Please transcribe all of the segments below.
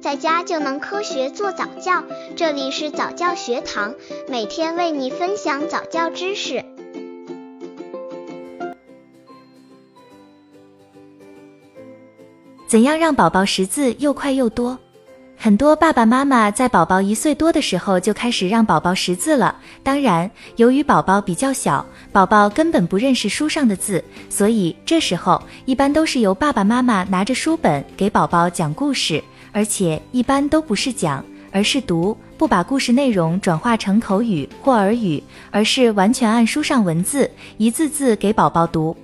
在家就能科学做早教。这里是早教学堂，每天为你分享早教知识。怎样让宝宝识字又快又多？很多爸爸妈妈在宝宝一岁多的时候就开始让宝宝识字了。当然，由于宝宝比较小，宝宝根本不认识书上的字，所以这时候一般都是由爸爸妈妈拿着书本给宝宝讲故事，而且一般都不是讲，而是读，不把故事内容转化成口语或耳语，而是完全按书上文字一字字给宝宝读。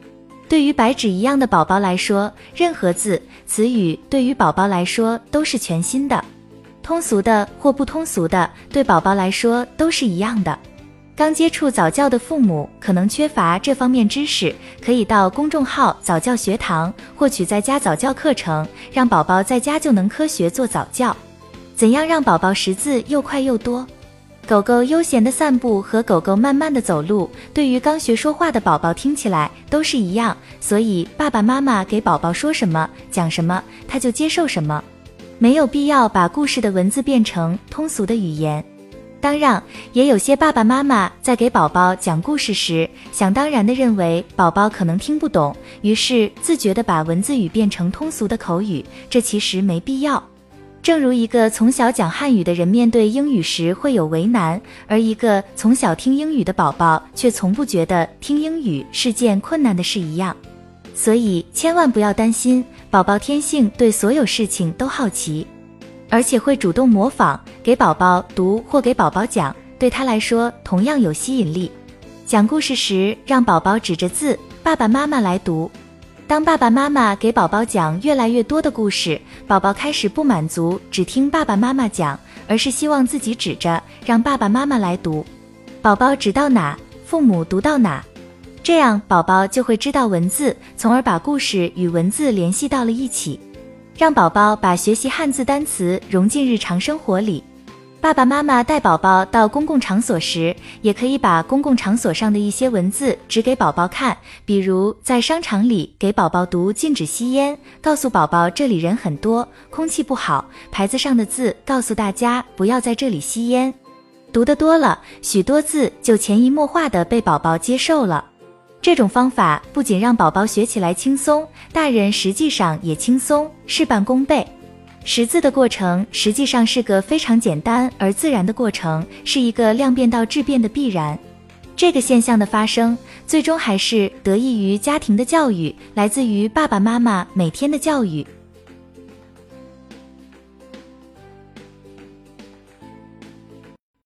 对于白纸一样的宝宝来说，任何字词语对于宝宝来说都是全新的，通俗的或不通俗的，对宝宝来说都是一样的。刚接触早教的父母可能缺乏这方面知识，可以到公众号早教学堂获取在家早教课程，让宝宝在家就能科学做早教。怎样让宝宝识字又快又多？狗狗悠闲的散步和狗狗慢慢的走路，对于刚学说话的宝宝听起来都是一样，所以爸爸妈妈给宝宝说什么讲什么，他就接受什么，没有必要把故事的文字变成通俗的语言。当然，也有些爸爸妈妈在给宝宝讲故事时，想当然的认为宝宝可能听不懂，于是自觉的把文字语变成通俗的口语，这其实没必要。正如一个从小讲汉语的人面对英语时会有为难，而一个从小听英语的宝宝却从不觉得听英语是件困难的事一样，所以千万不要担心，宝宝天性对所有事情都好奇，而且会主动模仿。给宝宝读或给宝宝讲，对他来说同样有吸引力。讲故事时，让宝宝指着字，爸爸妈妈来读。当爸爸妈妈给宝宝讲越来越多的故事，宝宝开始不满足只听爸爸妈妈讲，而是希望自己指着，让爸爸妈妈来读。宝宝指到哪，父母读到哪，这样宝宝就会知道文字，从而把故事与文字联系到了一起。让宝宝把学习汉字单词融进日常生活里。爸爸妈妈带宝宝到公共场所时，也可以把公共场所上的一些文字指给宝宝看，比如在商场里给宝宝读“禁止吸烟”，告诉宝宝这里人很多，空气不好。牌子上的字告诉大家不要在这里吸烟。读得多了，许多字就潜移默化的被宝宝接受了。这种方法不仅让宝宝学起来轻松，大人实际上也轻松，事半功倍。识字的过程实际上是个非常简单而自然的过程，是一个量变到质变的必然。这个现象的发生，最终还是得益于家庭的教育，来自于爸爸妈妈每天的教育。